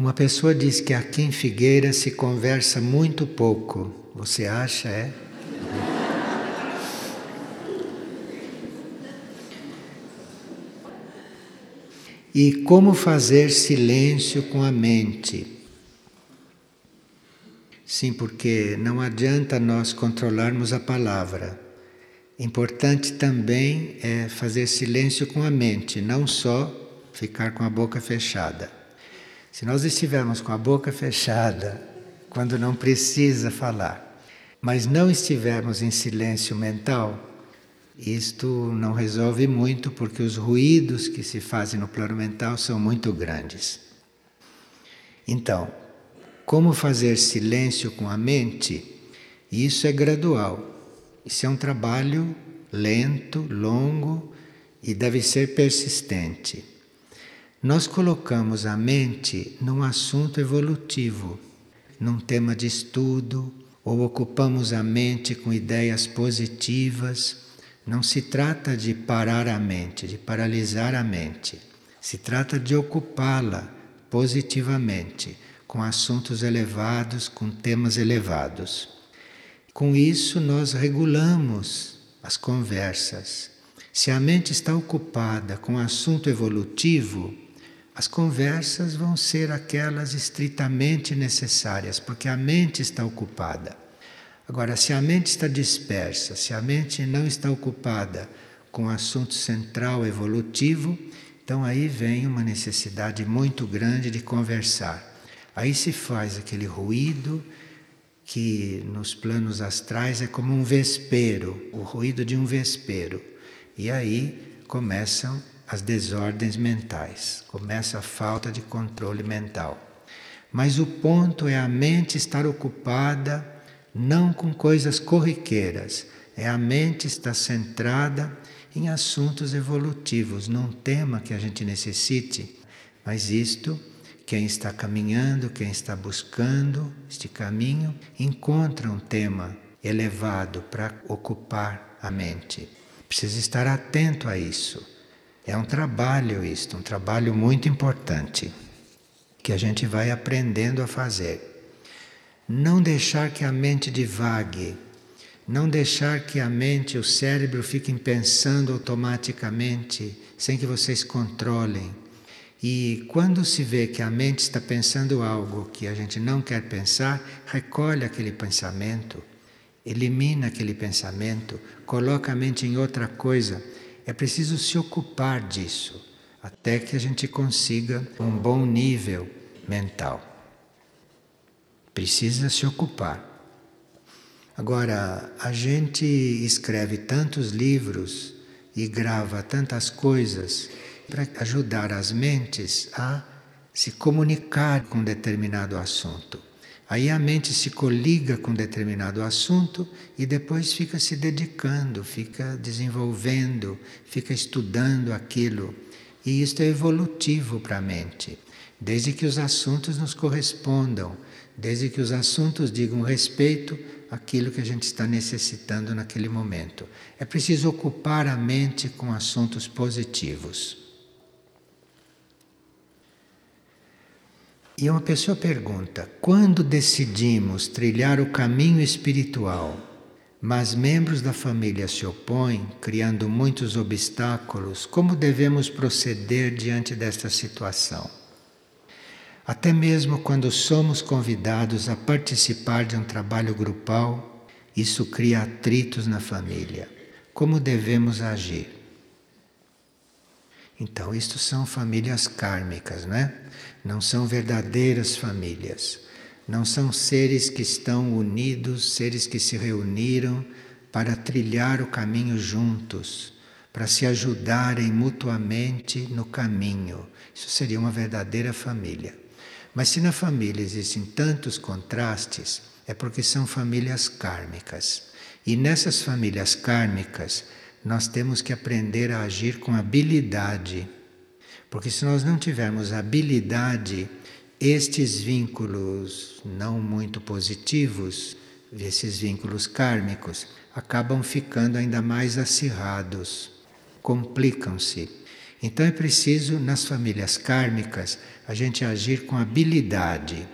Uma pessoa diz que aqui em Figueira se conversa muito pouco. Você acha, é? E como fazer silêncio com a mente? Sim, porque não adianta nós controlarmos a palavra. Importante também é fazer silêncio com a mente, não só ficar com a boca fechada. Se nós estivermos com a boca fechada, quando não precisa falar, mas não estivermos em silêncio mental, isto não resolve muito porque os ruídos que se fazem no plano mental são muito grandes. Então, como fazer silêncio com a mente? Isso é gradual. Isso é um trabalho lento, longo e deve ser persistente. Nós colocamos a mente num assunto evolutivo, num tema de estudo, ou ocupamos a mente com ideias positivas não se trata de parar a mente, de paralisar a mente. Se trata de ocupá-la positivamente, com assuntos elevados, com temas elevados. Com isso, nós regulamos as conversas. Se a mente está ocupada com assunto evolutivo, as conversas vão ser aquelas estritamente necessárias, porque a mente está ocupada. Agora, se a mente está dispersa, se a mente não está ocupada com o assunto central evolutivo, então aí vem uma necessidade muito grande de conversar. Aí se faz aquele ruído que nos planos astrais é como um vespeiro, o ruído de um vespeiro. E aí começam as desordens mentais, começa a falta de controle mental. Mas o ponto é a mente estar ocupada não com coisas corriqueiras. É a mente está centrada em assuntos evolutivos, num tema que a gente necessite. Mas isto, quem está caminhando, quem está buscando este caminho, encontra um tema elevado para ocupar a mente. Precisa estar atento a isso. É um trabalho isto, um trabalho muito importante que a gente vai aprendendo a fazer não deixar que a mente divague, não deixar que a mente, o cérebro fiquem pensando automaticamente, sem que vocês controlem. E quando se vê que a mente está pensando algo que a gente não quer pensar, recolhe aquele pensamento, elimina aquele pensamento, coloca a mente em outra coisa. É preciso se ocupar disso, até que a gente consiga um bom nível mental. Precisa se ocupar. Agora, a gente escreve tantos livros e grava tantas coisas para ajudar as mentes a se comunicar com determinado assunto. Aí a mente se coliga com determinado assunto e depois fica se dedicando, fica desenvolvendo, fica estudando aquilo. E isto é evolutivo para a mente, desde que os assuntos nos correspondam desde que os assuntos digam respeito àquilo que a gente está necessitando naquele momento. É preciso ocupar a mente com assuntos positivos. E uma pessoa pergunta: quando decidimos trilhar o caminho espiritual, mas membros da família se opõem, criando muitos obstáculos, como devemos proceder diante desta situação? Até mesmo quando somos convidados a participar de um trabalho grupal, isso cria atritos na família. Como devemos agir? Então, isto são famílias kármicas, não é? Não são verdadeiras famílias. Não são seres que estão unidos, seres que se reuniram para trilhar o caminho juntos, para se ajudarem mutuamente no caminho. Isso seria uma verdadeira família. Mas se na família existem tantos contrastes, é porque são famílias kármicas. E nessas famílias kármicas, nós temos que aprender a agir com habilidade. Porque se nós não tivermos habilidade, estes vínculos não muito positivos, esses vínculos kármicos, acabam ficando ainda mais acirrados, complicam-se. Então é preciso, nas famílias kármicas, a gente agir com habilidade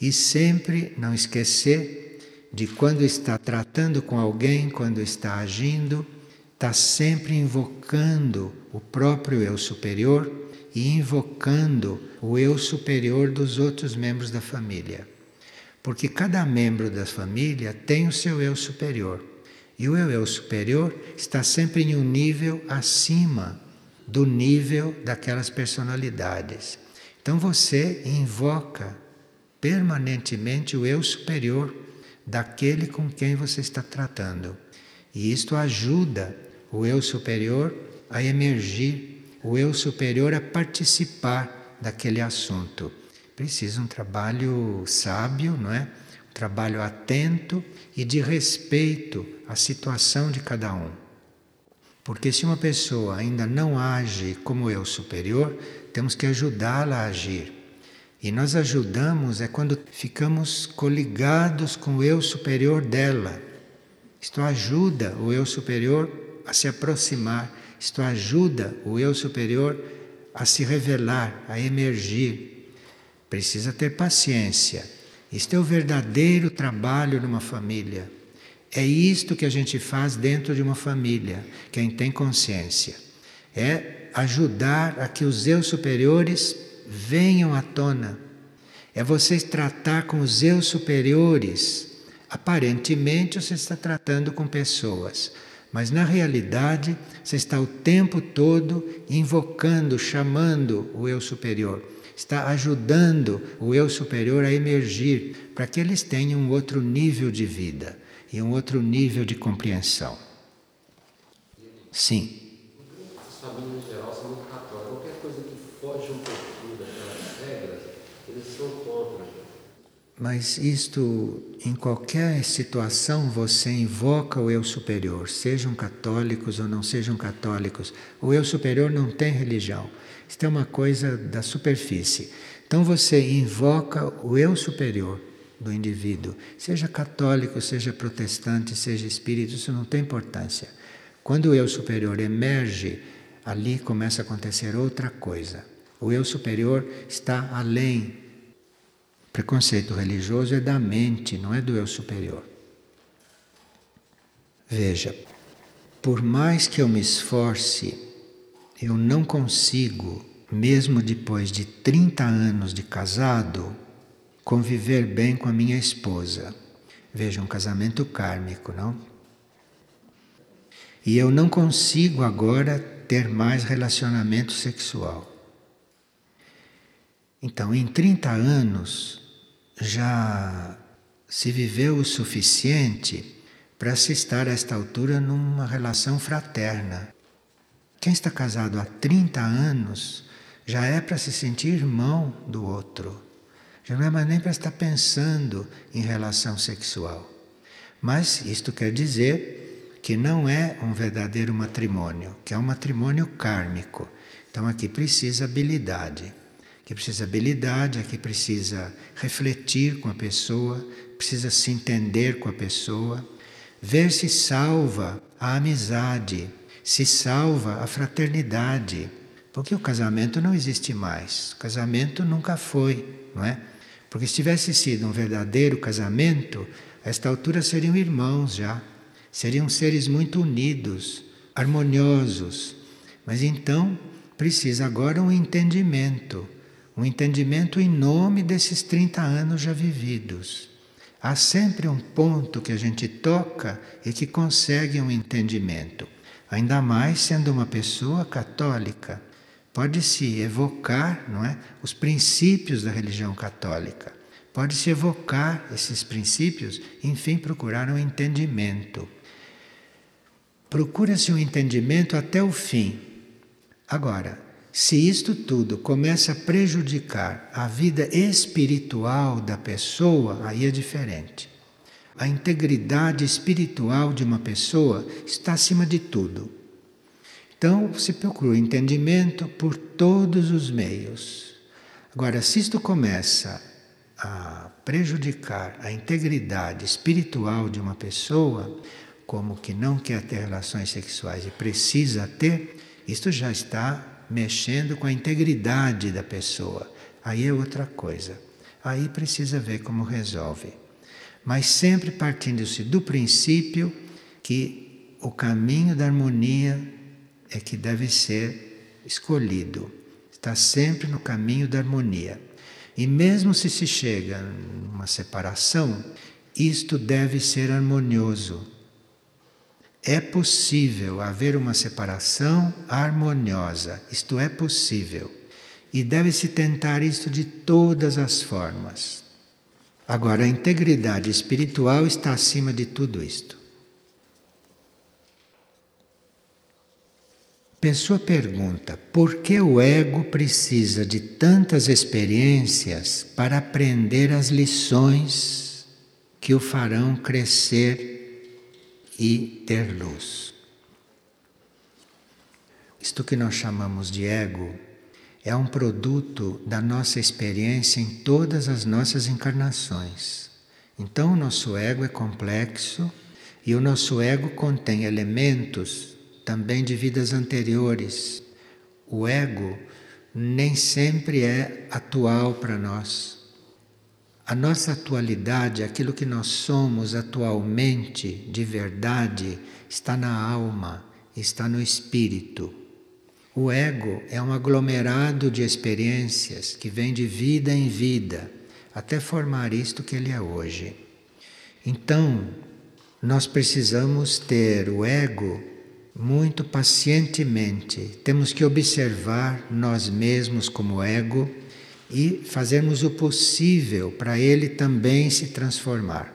e sempre não esquecer de quando está tratando com alguém, quando está agindo, está sempre invocando o próprio eu superior e invocando o eu superior dos outros membros da família. Porque cada membro da família tem o seu eu superior. E o eu, eu superior está sempre em um nível acima do nível daquelas personalidades. Então você invoca permanentemente o eu superior daquele com quem você está tratando. E isto ajuda o eu superior a emergir, o eu superior a participar daquele assunto. Precisa um trabalho sábio, não é? Um trabalho atento e de respeito à situação de cada um. Porque se uma pessoa ainda não age como eu superior, temos que ajudá-la a agir. E nós ajudamos é quando ficamos coligados com o eu superior dela. Isto ajuda o eu superior a se aproximar, isto ajuda o eu superior a se revelar, a emergir. Precisa ter paciência. Isto é o verdadeiro trabalho numa família. É isto que a gente faz dentro de uma família, quem tem consciência. É ajudar a que os eu superiores venham à tona. É você tratar com os eu superiores. Aparentemente você está tratando com pessoas, mas na realidade você está o tempo todo invocando, chamando o eu superior. Está ajudando o eu superior a emergir para que eles tenham um outro nível de vida e um outro nível de compreensão. Sim. As famílias em geral são muito católicas. Qualquer coisa que foge um pouquinho daquelas regras, eles são contra. Mas isto, em qualquer situação, você invoca o eu superior, sejam católicos ou não sejam católicos. O eu superior não tem religião. Isto é uma coisa da superfície. Então você invoca o eu superior do indivíduo, seja católico, seja protestante, seja espírito, isso não tem importância. Quando o eu superior emerge, ali começa a acontecer outra coisa. O eu superior está além. Preconceito religioso é da mente, não é do eu superior. Veja, por mais que eu me esforce, eu não consigo, mesmo depois de 30 anos de casado, conviver bem com a minha esposa. Veja, um casamento kármico, não? E eu não consigo agora ter mais relacionamento sexual. Então, em 30 anos, já se viveu o suficiente para se estar a esta altura numa relação fraterna. Quem está casado há 30 anos já é para se sentir irmão do outro. Já não é mais nem para estar pensando em relação sexual. Mas isto quer dizer que não é um verdadeiro matrimônio, que é um matrimônio kármico. Então aqui precisa habilidade. Aqui precisa habilidade, aqui precisa refletir com a pessoa, precisa se entender com a pessoa, ver se salva a amizade, se salva a fraternidade. Porque o casamento não existe mais. O casamento nunca foi, não é? Porque se tivesse sido um verdadeiro casamento, a esta altura seriam irmãos já, seriam seres muito unidos, harmoniosos. Mas então precisa agora um entendimento, um entendimento em nome desses 30 anos já vividos. Há sempre um ponto que a gente toca e que consegue um entendimento, ainda mais sendo uma pessoa católica pode-se evocar não é, os princípios da religião católica. Pode-se evocar esses princípios, enfim, procurar um entendimento. Procura-se um entendimento até o fim. Agora, se isto tudo começa a prejudicar a vida espiritual da pessoa, aí é diferente. A integridade espiritual de uma pessoa está acima de tudo. Então, se procura entendimento por todos os meios. Agora, se isto começa a prejudicar a integridade espiritual de uma pessoa, como que não quer ter relações sexuais e precisa ter, isto já está mexendo com a integridade da pessoa. Aí é outra coisa. Aí precisa ver como resolve. Mas sempre partindo-se do princípio que o caminho da harmonia é que deve ser escolhido. Está sempre no caminho da harmonia. E mesmo se se chega numa separação, isto deve ser harmonioso. É possível haver uma separação harmoniosa. Isto é possível. E deve-se tentar isto de todas as formas. Agora, a integridade espiritual está acima de tudo isto. Pessoa pergunta: por que o ego precisa de tantas experiências para aprender as lições que o farão crescer e ter luz? Isto que nós chamamos de ego é um produto da nossa experiência em todas as nossas encarnações. Então, o nosso ego é complexo e o nosso ego contém elementos também de vidas anteriores. O ego nem sempre é atual para nós. A nossa atualidade, aquilo que nós somos atualmente, de verdade, está na alma, está no espírito. O ego é um aglomerado de experiências que vem de vida em vida, até formar isto que ele é hoje. Então, nós precisamos ter o ego muito pacientemente. Temos que observar nós mesmos como ego e fazermos o possível para ele também se transformar.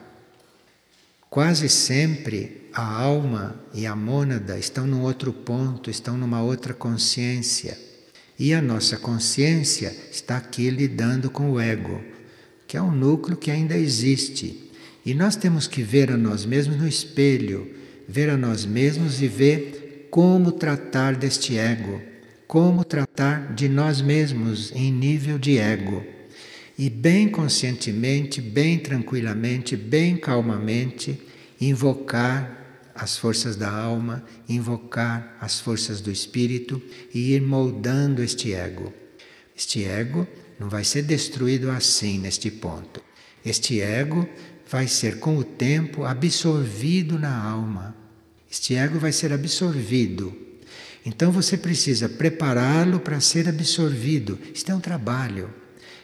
Quase sempre a alma e a mônada estão num outro ponto, estão numa outra consciência. E a nossa consciência está aqui lidando com o ego, que é um núcleo que ainda existe. E nós temos que ver a nós mesmos no espelho ver a nós mesmos e ver como tratar deste ego, como tratar de nós mesmos em nível de ego. E bem conscientemente, bem tranquilamente, bem calmamente, invocar as forças da alma, invocar as forças do espírito e ir moldando este ego. Este ego não vai ser destruído assim neste ponto. Este ego vai ser com o tempo absorvido na alma. Este ego vai ser absorvido. Então você precisa prepará-lo para ser absorvido. Isto é um trabalho.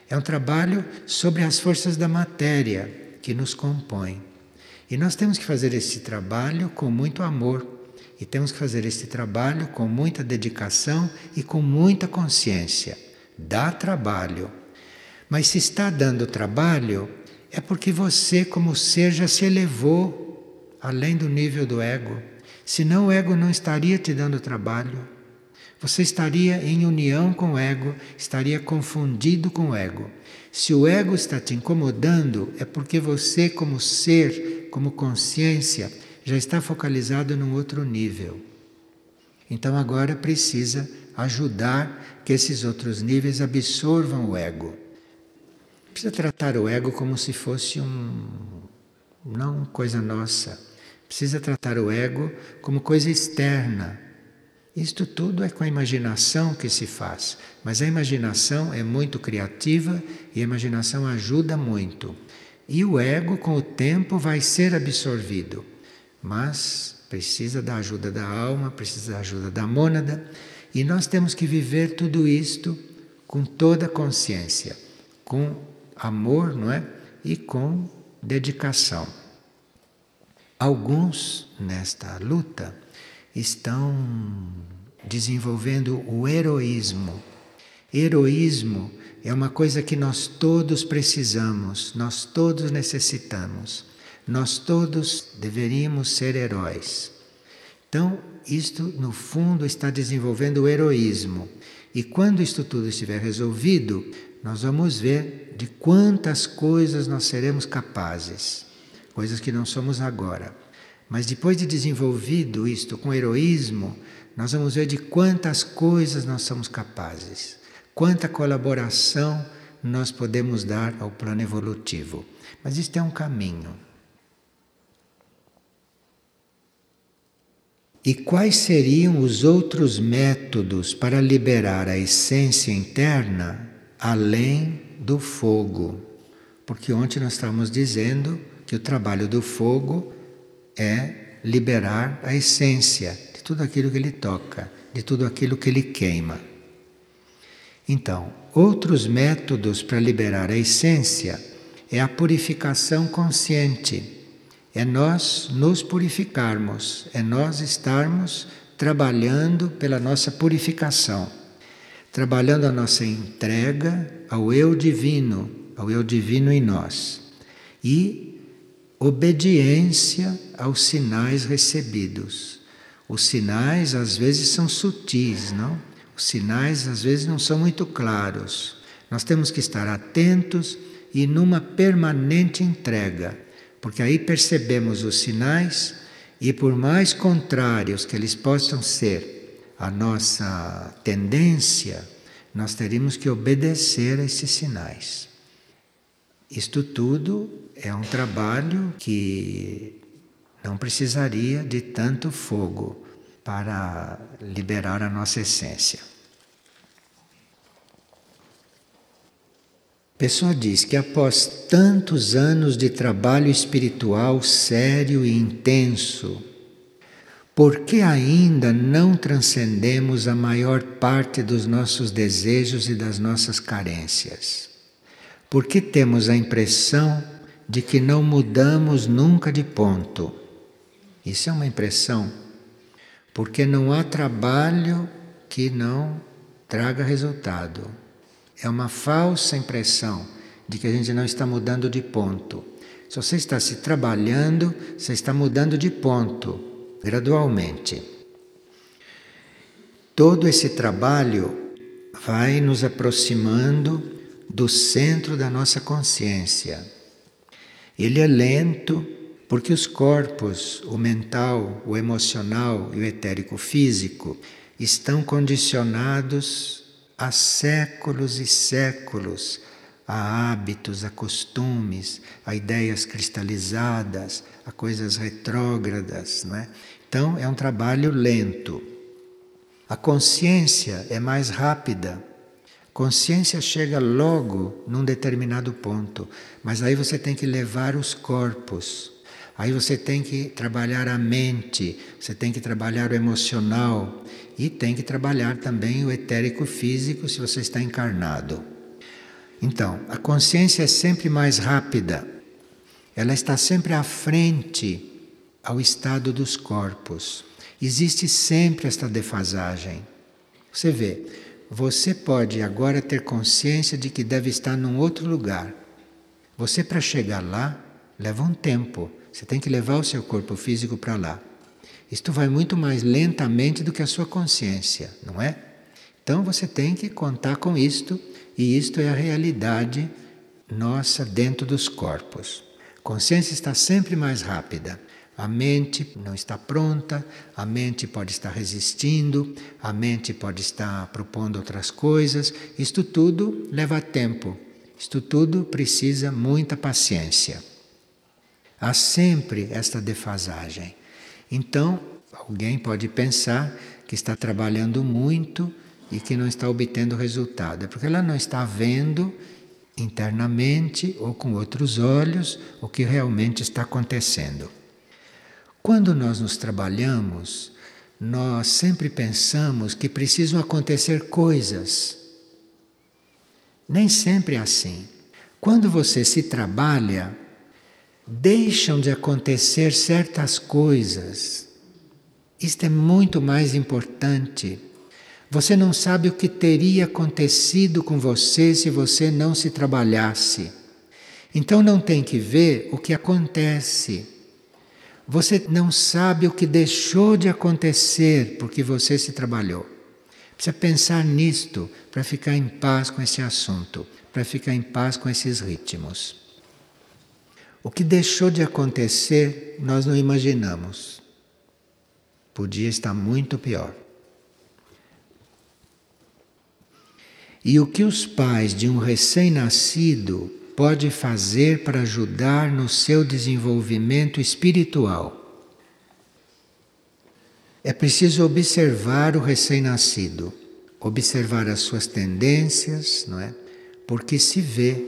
É um trabalho sobre as forças da matéria que nos compõem. E nós temos que fazer esse trabalho com muito amor. E temos que fazer esse trabalho com muita dedicação e com muita consciência. Dá trabalho. Mas se está dando trabalho, é porque você, como ser, já se elevou além do nível do ego. Senão o ego não estaria te dando trabalho. Você estaria em união com o ego, estaria confundido com o ego. Se o ego está te incomodando, é porque você, como ser, como consciência, já está focalizado num outro nível. Então agora precisa ajudar que esses outros níveis absorvam o ego. Precisa tratar o ego como se fosse um não coisa nossa. Precisa tratar o ego como coisa externa. Isto tudo é com a imaginação que se faz, mas a imaginação é muito criativa e a imaginação ajuda muito. E o ego, com o tempo, vai ser absorvido, mas precisa da ajuda da alma, precisa da ajuda da mônada, e nós temos que viver tudo isto com toda a consciência, com amor, não é? E com dedicação. Alguns nesta luta estão desenvolvendo o heroísmo. Heroísmo é uma coisa que nós todos precisamos, nós todos necessitamos. Nós todos deveríamos ser heróis. Então, isto no fundo está desenvolvendo o heroísmo. E quando isto tudo estiver resolvido, nós vamos ver de quantas coisas nós seremos capazes, coisas que não somos agora. Mas depois de desenvolvido isto com heroísmo, nós vamos ver de quantas coisas nós somos capazes, quanta colaboração nós podemos dar ao plano evolutivo. Mas isto é um caminho. E quais seriam os outros métodos para liberar a essência interna além do fogo? Porque ontem nós estávamos dizendo que o trabalho do fogo é liberar a essência de tudo aquilo que ele toca, de tudo aquilo que ele queima. Então, outros métodos para liberar a essência é a purificação consciente. É nós nos purificarmos, é nós estarmos trabalhando pela nossa purificação, trabalhando a nossa entrega ao eu divino, ao eu divino em nós. E obediência aos sinais recebidos. Os sinais às vezes são sutis, não? Os sinais às vezes não são muito claros. Nós temos que estar atentos e numa permanente entrega, porque aí percebemos os sinais e por mais contrários que eles possam ser a nossa tendência, nós teríamos que obedecer a esses sinais. Isto tudo é um trabalho que não precisaria de tanto fogo para liberar a nossa essência. Pessoa diz que após tantos anos de trabalho espiritual sério e intenso, por que ainda não transcendemos a maior parte dos nossos desejos e das nossas carências? Por que temos a impressão de que não mudamos nunca de ponto? Isso é uma impressão, porque não há trabalho que não traga resultado. É uma falsa impressão de que a gente não está mudando de ponto. Se você está se trabalhando, você está mudando de ponto, gradualmente. Todo esse trabalho vai nos aproximando do centro da nossa consciência. Ele é lento porque os corpos, o mental, o emocional e o etérico físico, estão condicionados há séculos e séculos a hábitos, a costumes, a ideias cristalizadas, a coisas retrógradas, não é? Então é um trabalho lento. A consciência é mais rápida. Consciência chega logo num determinado ponto, mas aí você tem que levar os corpos. Aí você tem que trabalhar a mente, você tem que trabalhar o emocional, e tem que trabalhar também o etérico físico se você está encarnado. Então, a consciência é sempre mais rápida, ela está sempre à frente ao estado dos corpos. Existe sempre esta defasagem. Você vê, você pode agora ter consciência de que deve estar num outro lugar. Você, para chegar lá, leva um tempo. Você tem que levar o seu corpo físico para lá. Isto vai muito mais lentamente do que a sua consciência, não é? Então você tem que contar com isto, e isto é a realidade nossa dentro dos corpos. Consciência está sempre mais rápida. A mente não está pronta, a mente pode estar resistindo, a mente pode estar propondo outras coisas. Isto tudo leva tempo, isto tudo precisa muita paciência. Há sempre esta defasagem. Então, alguém pode pensar que está trabalhando muito e que não está obtendo resultado. É porque ela não está vendo internamente ou com outros olhos o que realmente está acontecendo. Quando nós nos trabalhamos, nós sempre pensamos que precisam acontecer coisas. Nem sempre é assim. Quando você se trabalha, deixam de acontecer certas coisas. Isto é muito mais importante. Você não sabe o que teria acontecido com você se você não se trabalhasse. Então não tem que ver o que acontece. Você não sabe o que deixou de acontecer porque você se trabalhou. Precisa pensar nisto para ficar em paz com esse assunto, para ficar em paz com esses ritmos. O que deixou de acontecer, nós não imaginamos. Podia estar muito pior. E o que os pais de um recém-nascido pode fazer para ajudar no seu desenvolvimento espiritual? É preciso observar o recém-nascido, observar as suas tendências, não é? Porque se vê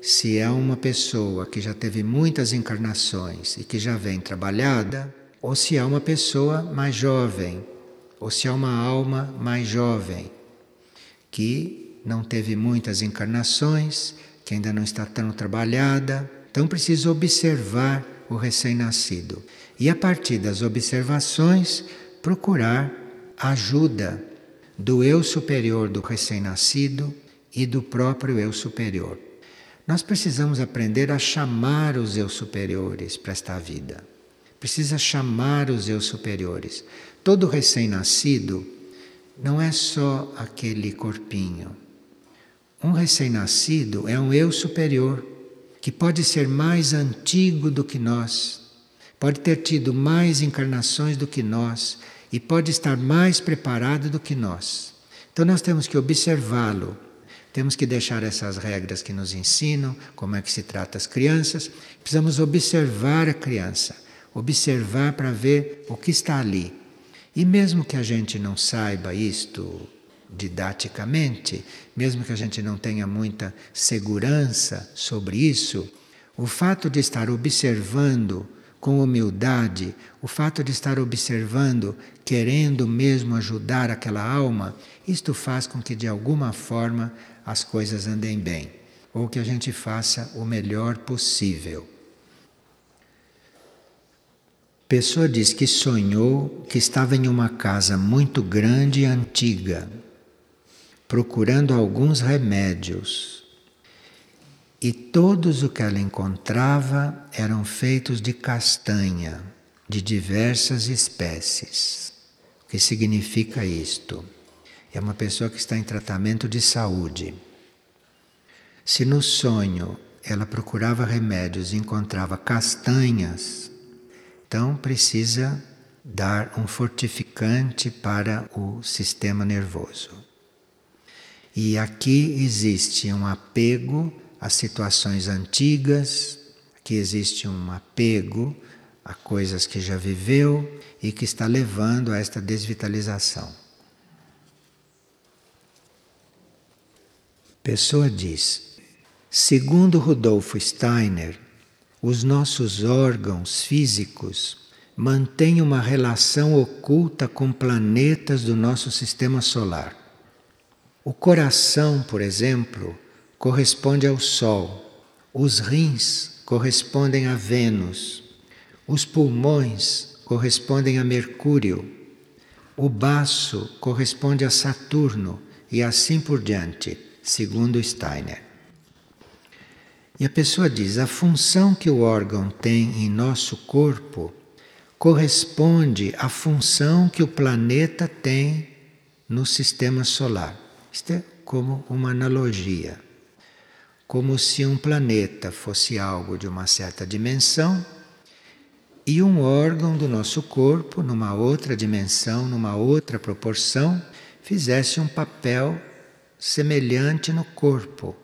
se é uma pessoa que já teve muitas encarnações e que já vem trabalhada, ou se é uma pessoa mais jovem, ou se é uma alma mais jovem, que não teve muitas encarnações, que ainda não está tão trabalhada. Então precisa observar o recém-nascido. E a partir das observações, procurar ajuda do eu superior do recém-nascido e do próprio eu superior. Nós precisamos aprender a chamar os eu superiores para esta vida. Precisa chamar os eu superiores. Todo recém-nascido não é só aquele corpinho. Um recém-nascido é um eu superior que pode ser mais antigo do que nós, pode ter tido mais encarnações do que nós e pode estar mais preparado do que nós. Então nós temos que observá-lo, temos que deixar essas regras que nos ensinam como é que se trata as crianças, precisamos observar a criança, observar para ver o que está ali. E mesmo que a gente não saiba isto didaticamente, mesmo que a gente não tenha muita segurança sobre isso, o fato de estar observando com humildade, o fato de estar observando, querendo mesmo ajudar aquela alma, isto faz com que de alguma forma as coisas andem bem, ou que a gente faça o melhor possível. Pessoa diz que sonhou que estava em uma casa muito grande e antiga, procurando alguns remédios e todos o que ela encontrava eram feitos de castanha, de diversas espécies. O que significa isto? É uma pessoa que está em tratamento de saúde. Se no sonho ela procurava remédios e encontrava castanhas, então precisa dar um fortificante para o sistema nervoso. E aqui existe um apego às situações antigas, que existe um apego a coisas que já viveu e que está levando a esta desvitalização. Pessoa diz: segundo Rudolf Steiner, os nossos órgãos físicos mantêm uma relação oculta com planetas do nosso sistema solar. O coração, por exemplo, corresponde ao Sol, os rins correspondem a Vênus, os pulmões correspondem a Mercúrio, o baço corresponde a Saturno e assim por diante, segundo Steiner. E a pessoa diz: a função que o órgão tem em nosso corpo corresponde à função que o planeta tem no sistema solar. Isto é como uma analogia como se um planeta fosse algo de uma certa dimensão e um órgão do nosso corpo, numa outra dimensão, numa outra proporção, fizesse um papel semelhante no corpo,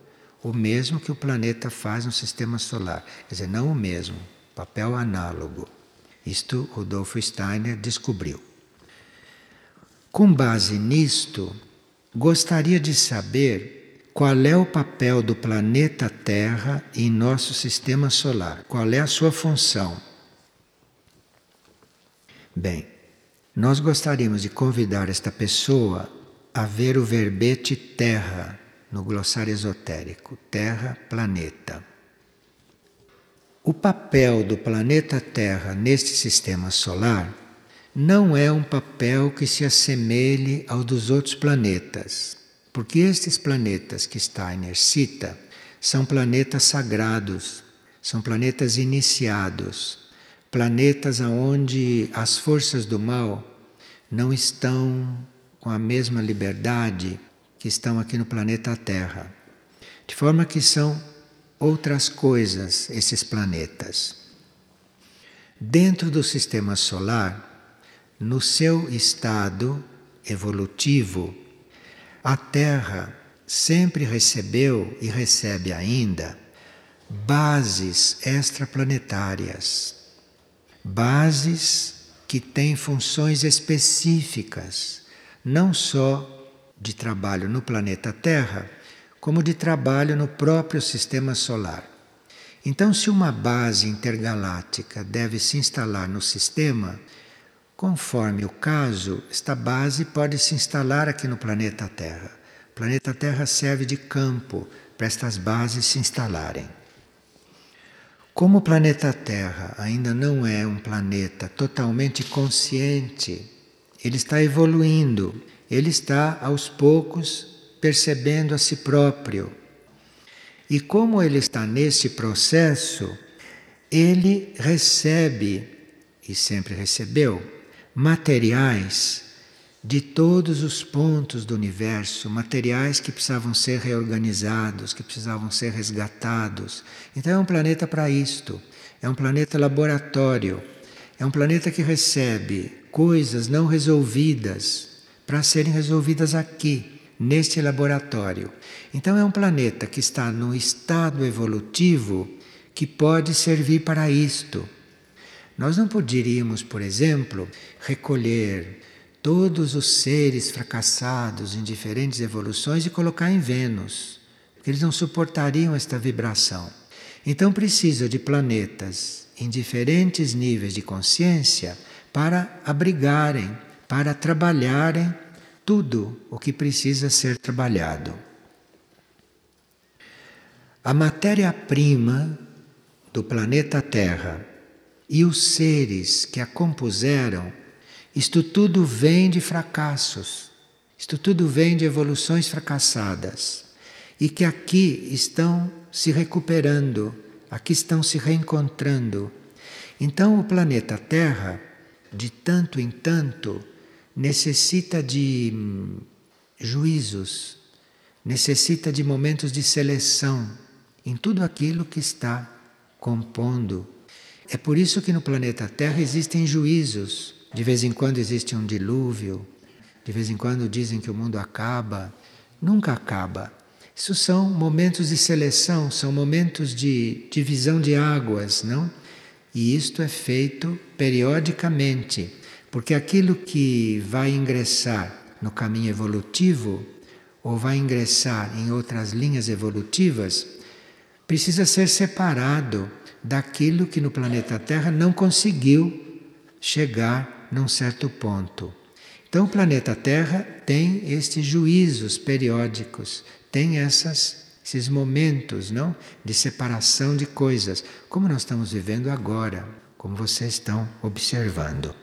o mesmo que o planeta faz no sistema solar. Quer dizer, não o mesmo, papel análogo. Isto Rudolf Steiner descobriu. Com base nisto, gostaria de saber qual é o papel do planeta Terra em nosso sistema solar? Qual é a sua função? Bem, nós gostaríamos de convidar esta pessoa a ver o verbete Terra no glossário esotérico Terra, planeta. O papel do planeta Terra neste sistema solar não é um papel que se assemelhe ao dos outros planetas. Porque estes planetas que Steiner cita são planetas sagrados, são planetas iniciados, planetas onde as forças do mal não estão com a mesma liberdade que estão aqui no planeta Terra. De forma que são outras coisas esses planetas. Dentro do sistema solar, no seu estado evolutivo, a Terra sempre recebeu e recebe ainda bases extraplanetárias, bases que tem funções específicas, não só de trabalho no planeta Terra, como de trabalho no próprio sistema solar. Então, se uma base intergaláctica deve se instalar no sistema, conforme o caso, esta base pode se instalar aqui no planeta Terra. O planeta Terra serve de campo para estas bases se instalarem. Como o planeta Terra ainda não é um planeta totalmente consciente, ele está evoluindo, ele está aos poucos percebendo a si próprio. E como ele está nesse processo, ele recebe, e sempre recebeu, materiais de todos os pontos do universo, materiais que precisavam ser reorganizados, que precisavam ser resgatados. Então é um planeta para isto. É um planeta laboratório. É um planeta que recebe coisas não resolvidas para serem resolvidas aqui, neste laboratório. Então é um planeta que está no estado evolutivo que pode servir para isto. Nós não poderíamos, por exemplo, recolher todos os seres fracassados em diferentes evoluções e colocar em Vênus, eles não suportariam esta vibração. Então precisa de planetas em diferentes níveis de consciência para abrigarem, para trabalharem tudo o que precisa ser trabalhado. A matéria-prima do planeta Terra e os seres que a compuseram isto tudo vem de fracassos, isto tudo vem de evoluções fracassadas e que aqui estão se recuperando, aqui estão se reencontrando. Então, o planeta Terra, de tanto em tanto, necessita de hum, juízos, necessita de momentos de seleção em tudo aquilo que está compondo. É por isso que no planeta Terra existem juízos de vez em quando existe um dilúvio, de vez em quando dizem que o mundo acaba. Nunca acaba. Isso são momentos de seleção, são momentos de divisão de águas, não? E isto é feito periodicamente, porque aquilo que vai ingressar no caminho evolutivo ou vai ingressar em outras linhas evolutivas precisa ser separado daquilo que no planeta Terra não conseguiu chegar num certo ponto. Então o planeta Terra tem estes juízos periódicos, tem essas, esses momentos não, de separação de coisas, como nós estamos vivendo agora, como vocês estão observando.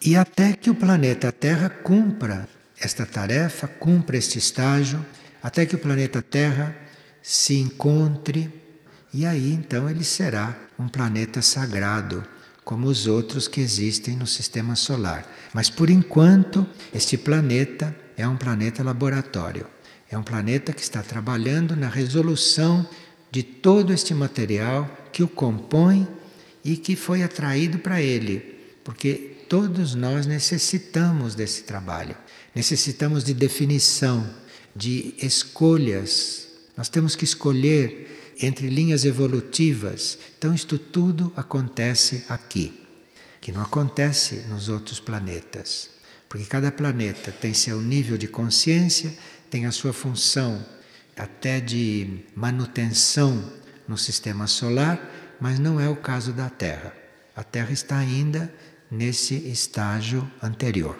E até que o planeta Terra cumpra esta tarefa, cumpra este estágio, até que o planeta Terra se encontre, e aí então ele será um planeta sagrado como os outros que existem no sistema solar. Mas por enquanto, este planeta é um planeta laboratório. É um planeta que está trabalhando na resolução de todo este material que o compõe e que foi atraído para ele, porque todos nós necessitamos desse trabalho. Necessitamos de definição, de escolhas. Nós temos que escolher entre linhas evolutivas. Então, isto tudo acontece aqui, que não acontece nos outros planetas. Porque cada planeta tem seu nível de consciência, tem a sua função até de manutenção no sistema solar, mas não é o caso da Terra. A Terra está ainda nesse estágio anterior.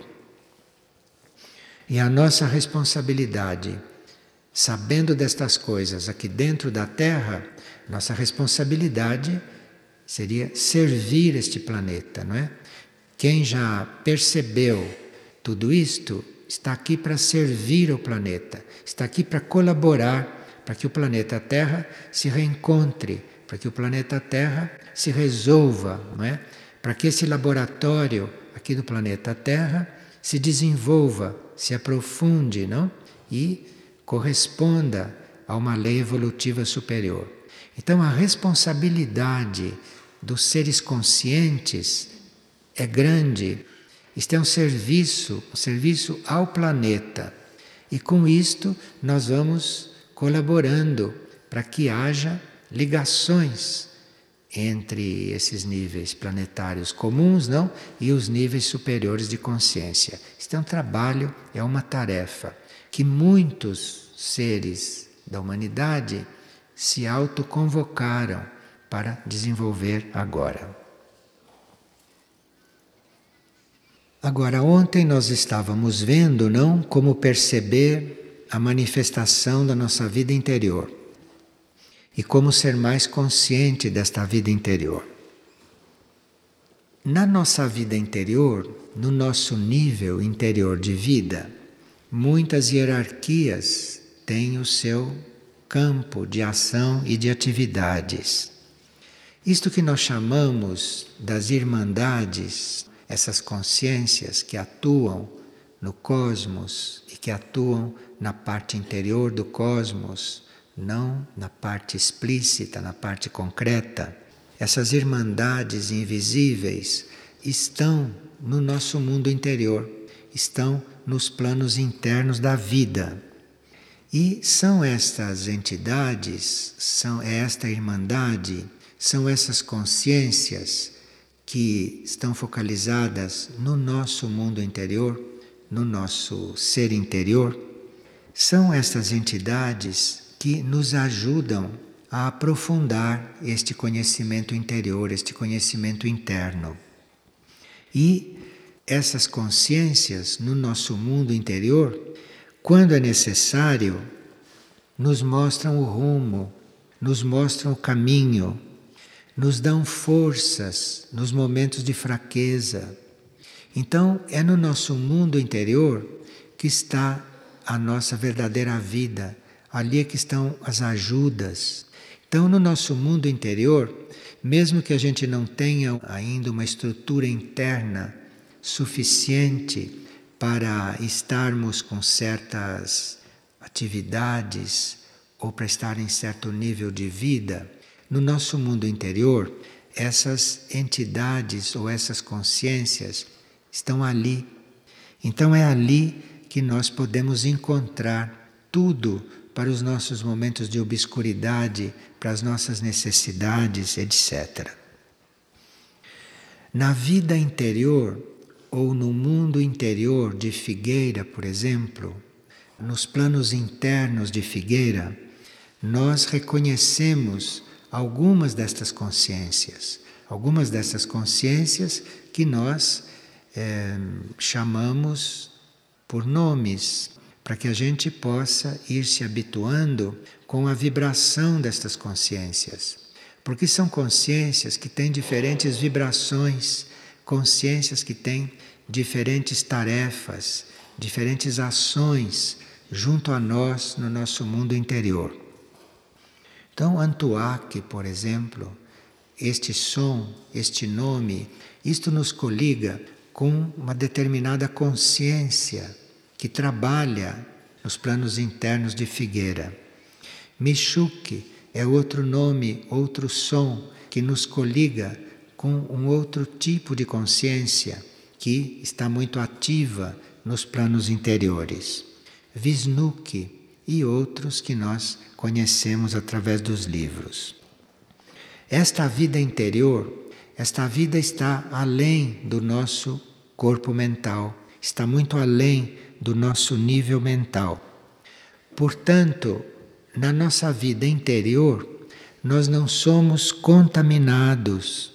E a nossa responsabilidade Sabendo destas coisas aqui dentro da Terra, nossa responsabilidade seria servir este planeta, não é? Quem já percebeu tudo isto está aqui para servir o planeta, está aqui para colaborar para que o planeta Terra se reencontre, para que o planeta Terra se resolva, não é? Para que esse laboratório aqui do planeta Terra se desenvolva, se aprofunde, não? E corresponda a uma lei evolutiva superior. Então, a responsabilidade dos seres conscientes é grande. Isto é um serviço, um serviço ao planeta. E com isto nós vamos colaborando para que haja ligações entre esses níveis planetários comuns, não, e os níveis superiores de consciência. Isto é um trabalho, é uma tarefa que muitos seres da humanidade se autoconvocaram para desenvolver agora. Agora, ontem nós estávamos vendo, não, como perceber a manifestação da nossa vida interior e como ser mais consciente desta vida interior. Na nossa vida interior, no nosso nível interior de vida, muitas hierarquias têm o seu campo de ação e de atividades. Isto que nós chamamos das irmandades essas consciências que atuam no cosmos e que atuam na parte interior do cosmos, não na parte explícita, na parte concreta. Essas irmandades invisíveis estão no nosso mundo interior, estão nos planos internos da vida. E são estas entidades, são é esta irmandade, são essas consciências que estão focalizadas no nosso mundo interior, no nosso ser interior, são estas entidades que nos ajudam a aprofundar este conhecimento interior, este conhecimento interno. E essas consciências no nosso mundo interior, quando é necessário, nos mostram o rumo, nos mostram o caminho nos dão forças nos momentos de fraqueza. Então, é no nosso mundo interior que está a nossa verdadeira vida, ali é que estão as ajudas. Então, no nosso mundo interior, mesmo que a gente não tenha ainda uma estrutura interna suficiente para estarmos com certas atividades ou para estar em certo nível de vida, no nosso mundo interior, essas entidades ou essas consciências estão ali. Então é ali que nós podemos encontrar tudo para os nossos momentos de obscuridade, para as nossas necessidades, etc. Na vida interior ou no mundo interior de Figueira, por exemplo, nos planos internos de Figueira, nós reconhecemos algumas destas consciências, algumas dessas consciências que nós é, chamamos por nomes, para que a gente possa ir se habituando com a vibração destas consciências. Porque são consciências que têm diferentes vibrações, consciências que têm diferentes tarefas, diferentes ações junto a nós no nosso mundo interior. Então, Antuac, por exemplo, este som, este nome, isto nos coliga com uma determinada consciência que trabalha nos planos internos de Figueira. Michuque é outro nome, outro som que nos coliga com um outro tipo de consciência que está muito ativa nos planos interiores. Visnuki e outros que nós conhecemos através dos livros. Esta vida interior, esta vida está além do nosso corpo mental, está muito além do nosso nível mental. Portanto, na nossa vida interior, nós não somos contaminados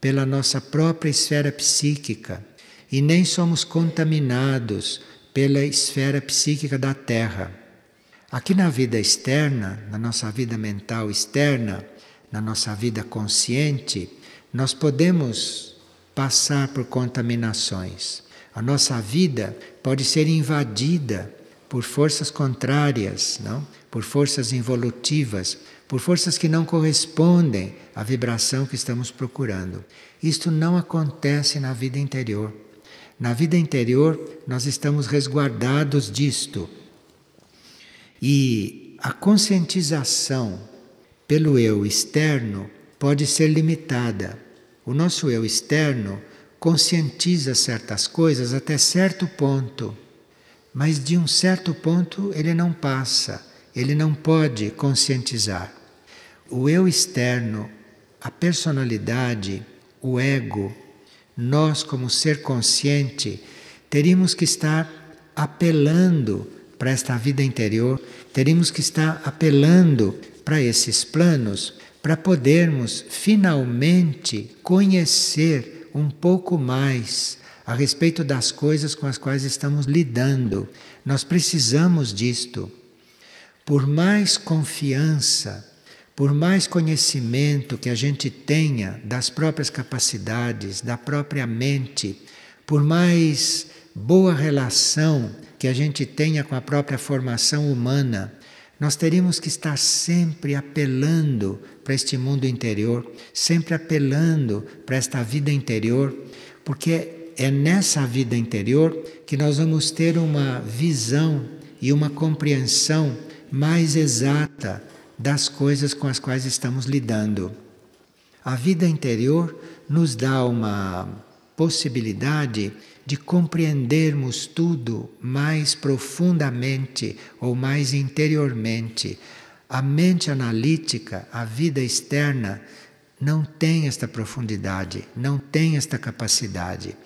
pela nossa própria esfera psíquica e nem somos contaminados pela esfera psíquica da Terra. Aqui na vida externa, na nossa vida mental externa, na nossa vida consciente, nós podemos passar por contaminações. A nossa vida pode ser invadida por forças contrárias, não? Por forças involutivas, por forças que não correspondem à vibração que estamos procurando. Isto não acontece na vida interior. Na vida interior, nós estamos resguardados disto. E a conscientização pelo eu externo pode ser limitada. O nosso eu externo conscientiza certas coisas até certo ponto, mas de um certo ponto ele não passa, ele não pode conscientizar. O eu externo a personalidade, o ego, nós, como ser consciente, teríamos que estar apelando para esta vida interior, teríamos que estar apelando para esses planos para podermos finalmente conhecer um pouco mais a respeito das coisas com as quais estamos lidando. Nós precisamos disto. Por mais confiança, por mais conhecimento que a gente tenha das próprias capacidades, da própria mente, por mais boa relação que a gente tenha com a própria formação humana, nós teríamos que estar sempre apelando para este mundo interior, sempre apelando para esta vida interior, porque é nessa vida interior que nós vamos ter uma visão e uma compreensão mais exata das coisas com as quais estamos lidando. A vida interior nos dá uma possibilidade de compreendermos tudo mais profundamente ou mais interiormente. A mente analítica, a vida externa, não tem esta profundidade, não tem esta capacidade.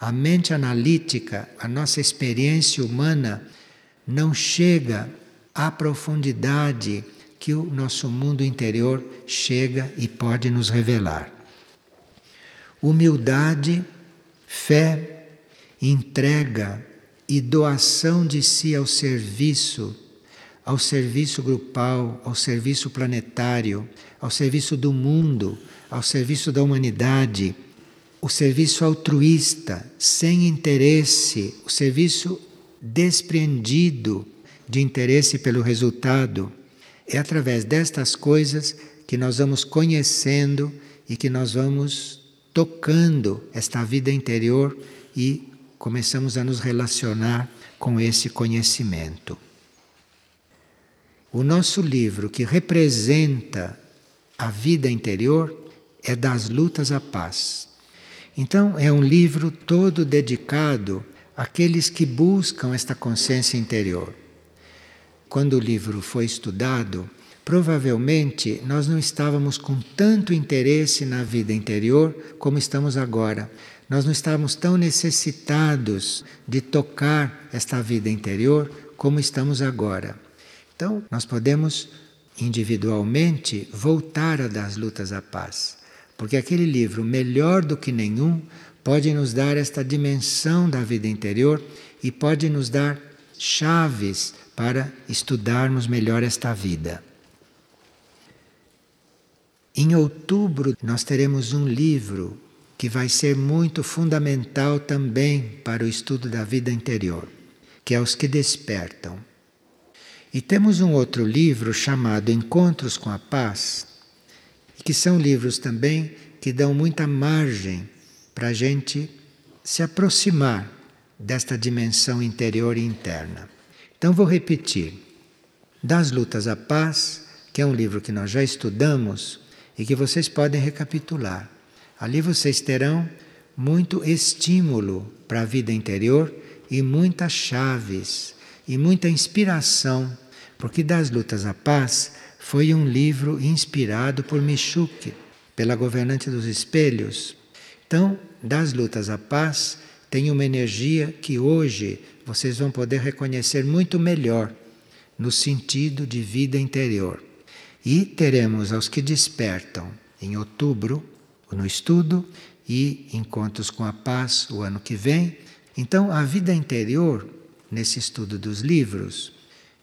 A mente analítica, a nossa experiência humana, não chega à profundidade que o nosso mundo interior chega e pode nos revelar. Humildade, fé, entrega e doação de si ao serviço, ao serviço grupal, ao serviço planetário, ao serviço do mundo, ao serviço da humanidade, o serviço altruísta, sem interesse, o serviço desprendido de interesse pelo resultado. É através destas coisas que nós vamos conhecendo e que nós vamos tocando esta vida interior e começamos a nos relacionar com esse conhecimento. O nosso livro que representa a vida interior é Das Lutas à Paz. Então, é um livro todo dedicado àqueles que buscam esta consciência interior. Quando o livro foi estudado, provavelmente nós não estávamos com tanto interesse na vida interior como estamos agora nós não estamos tão necessitados de tocar esta vida interior como estamos agora. Então, nós podemos individualmente voltar a das lutas à paz, porque aquele livro, melhor do que nenhum, pode nos dar esta dimensão da vida interior e pode nos dar chaves para estudarmos melhor esta vida. Em outubro, nós teremos um livro que vai ser muito fundamental também para o estudo da vida interior, que é os que despertam. E temos um outro livro chamado Encontros com a Paz, que são livros também que dão muita margem para a gente se aproximar desta dimensão interior e interna. Então vou repetir. Das Lutas à Paz, que é um livro que nós já estudamos e que vocês podem recapitular. Ali vocês terão muito estímulo para a vida interior e muitas chaves e muita inspiração, porque Das Lutas à Paz foi um livro inspirado por Michuk, pela governante dos espelhos. Então, Das Lutas à Paz tem uma energia que hoje vocês vão poder reconhecer muito melhor no sentido de vida interior. E teremos aos que despertam em outubro no estudo e encontros com a paz o ano que vem. Então, a vida interior, nesse estudo dos livros,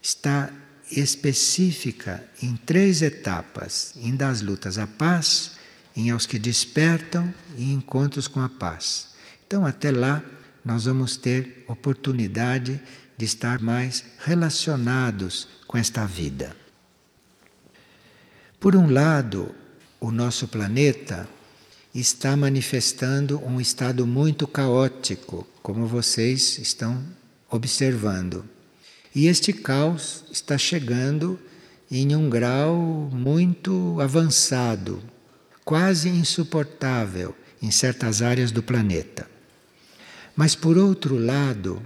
está específica em três etapas: em das lutas à paz, em aos que despertam e encontros com a paz. Então, até lá, nós vamos ter oportunidade de estar mais relacionados com esta vida. Por um lado, o nosso planeta está manifestando um estado muito caótico, como vocês estão observando. E este caos está chegando em um grau muito avançado, quase insuportável em certas áreas do planeta. Mas, por outro lado,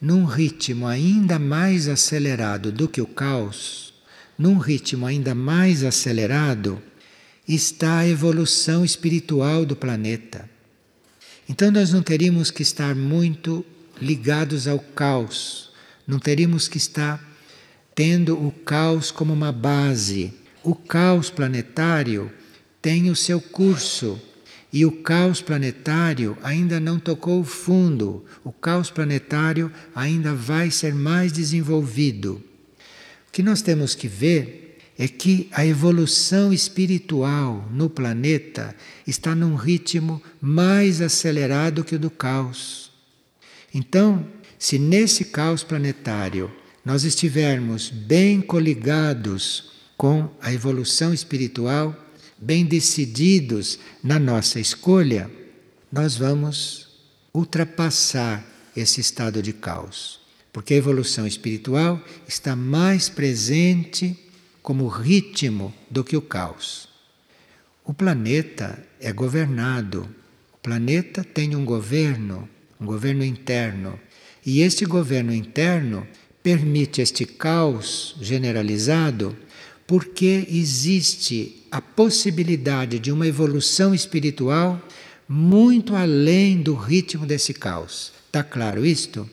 num ritmo ainda mais acelerado do que o caos, num ritmo ainda mais acelerado, está a evolução espiritual do planeta. Então nós não teríamos que estar muito ligados ao caos, não teríamos que estar tendo o caos como uma base. O caos planetário tem o seu curso e o caos planetário ainda não tocou o fundo. O caos planetário ainda vai ser mais desenvolvido. O que nós temos que ver é que a evolução espiritual no planeta está num ritmo mais acelerado que o do caos. Então, se nesse caos planetário nós estivermos bem coligados com a evolução espiritual, bem decididos na nossa escolha, nós vamos ultrapassar esse estado de caos. Porque a evolução espiritual está mais presente como ritmo do que o caos. O planeta é governado. O planeta tem um governo, um governo interno. E este governo interno permite este caos generalizado porque existe a possibilidade de uma evolução espiritual muito além do ritmo desse caos. Está claro isto?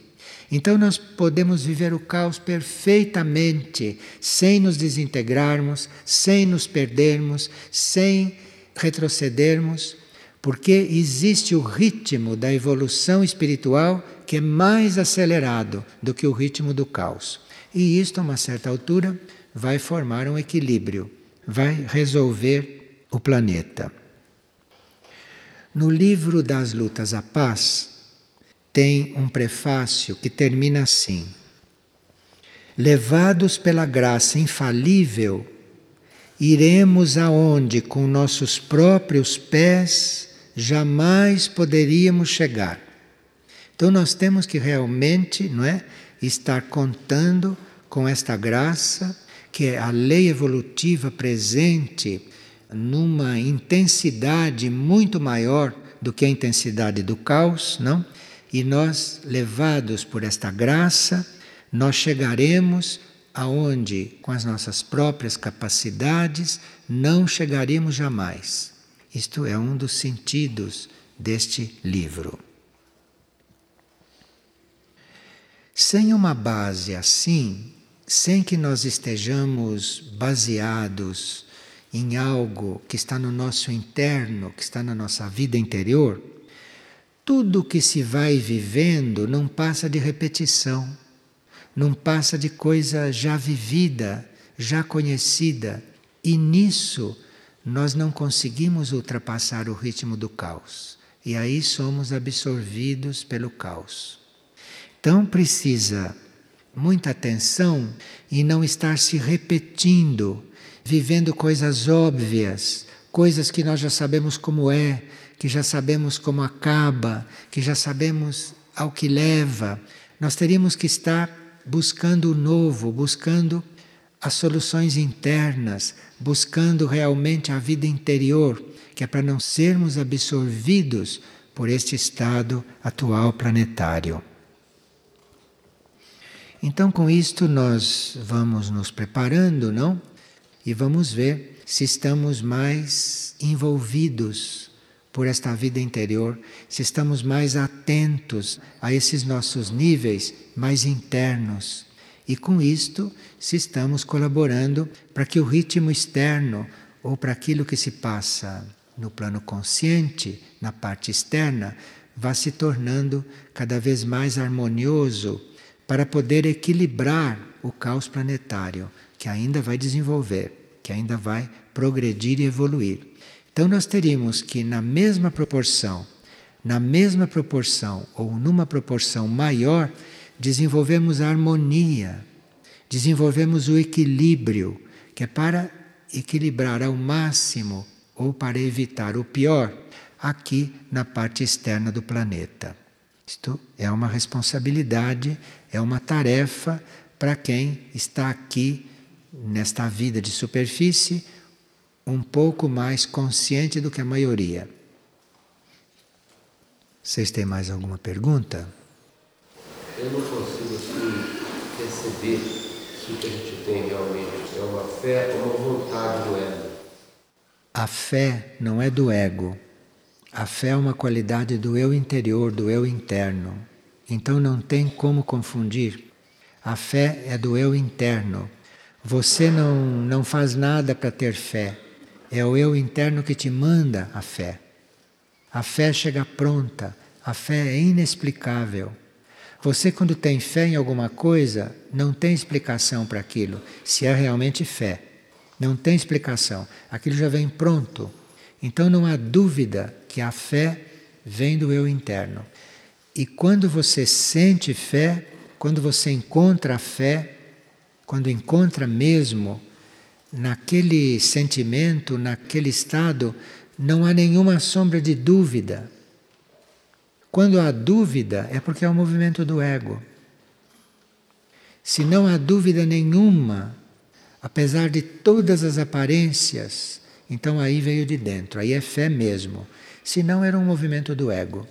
Então nós podemos viver o caos perfeitamente, sem nos desintegrarmos, sem nos perdermos, sem retrocedermos, porque existe o ritmo da evolução espiritual que é mais acelerado do que o ritmo do caos. E isto, a uma certa altura, vai formar um equilíbrio, vai resolver o planeta. No livro das Lutas à Paz, tem um prefácio que termina assim: Levados pela graça infalível, iremos aonde com nossos próprios pés jamais poderíamos chegar. Então nós temos que realmente, não é, estar contando com esta graça, que é a lei evolutiva presente numa intensidade muito maior do que a intensidade do caos, não? E nós, levados por esta graça, nós chegaremos aonde, com as nossas próprias capacidades, não chegaremos jamais. Isto é um dos sentidos deste livro. Sem uma base assim, sem que nós estejamos baseados em algo que está no nosso interno, que está na nossa vida interior, tudo que se vai vivendo não passa de repetição, não passa de coisa já vivida, já conhecida. E nisso nós não conseguimos ultrapassar o ritmo do caos. E aí somos absorvidos pelo caos. Então precisa muita atenção e não estar se repetindo, vivendo coisas óbvias, coisas que nós já sabemos como é, que já sabemos como acaba, que já sabemos ao que leva. Nós teríamos que estar buscando o novo, buscando as soluções internas, buscando realmente a vida interior, que é para não sermos absorvidos por este estado atual planetário. Então, com isto, nós vamos nos preparando, não? E vamos ver se estamos mais envolvidos por esta vida interior, se estamos mais atentos a esses nossos níveis mais internos. E com isto, se estamos colaborando para que o ritmo externo ou para aquilo que se passa no plano consciente, na parte externa, vá se tornando cada vez mais harmonioso para poder equilibrar o caos planetário, que ainda vai desenvolver, que ainda vai progredir e evoluir. Então nós teríamos que, na mesma proporção, na mesma proporção ou numa proporção maior, desenvolvemos a harmonia, desenvolvemos o equilíbrio, que é para equilibrar ao máximo ou para evitar o pior aqui na parte externa do planeta. Isto é uma responsabilidade, é uma tarefa para quem está aqui nesta vida de superfície um pouco mais consciente do que a maioria. Vocês têm mais alguma pergunta? Eu não consigo assim, perceber se o que a gente tem realmente é uma fé ou uma vontade do ego. A fé não é do ego. A fé é uma qualidade do eu interior, do eu interno. Então não tem como confundir. A fé é do eu interno. Você não, não faz nada para ter fé. É o eu interno que te manda a fé. A fé chega pronta. A fé é inexplicável. Você, quando tem fé em alguma coisa, não tem explicação para aquilo, se é realmente fé. Não tem explicação. Aquilo já vem pronto. Então não há dúvida que a fé vem do eu interno. E quando você sente fé, quando você encontra a fé, quando encontra mesmo naquele sentimento, naquele estado, não há nenhuma sombra de dúvida. Quando há dúvida, é porque é um movimento do ego. Se não há dúvida nenhuma, apesar de todas as aparências, então aí veio de dentro, aí é fé mesmo. Se não, era um movimento do ego.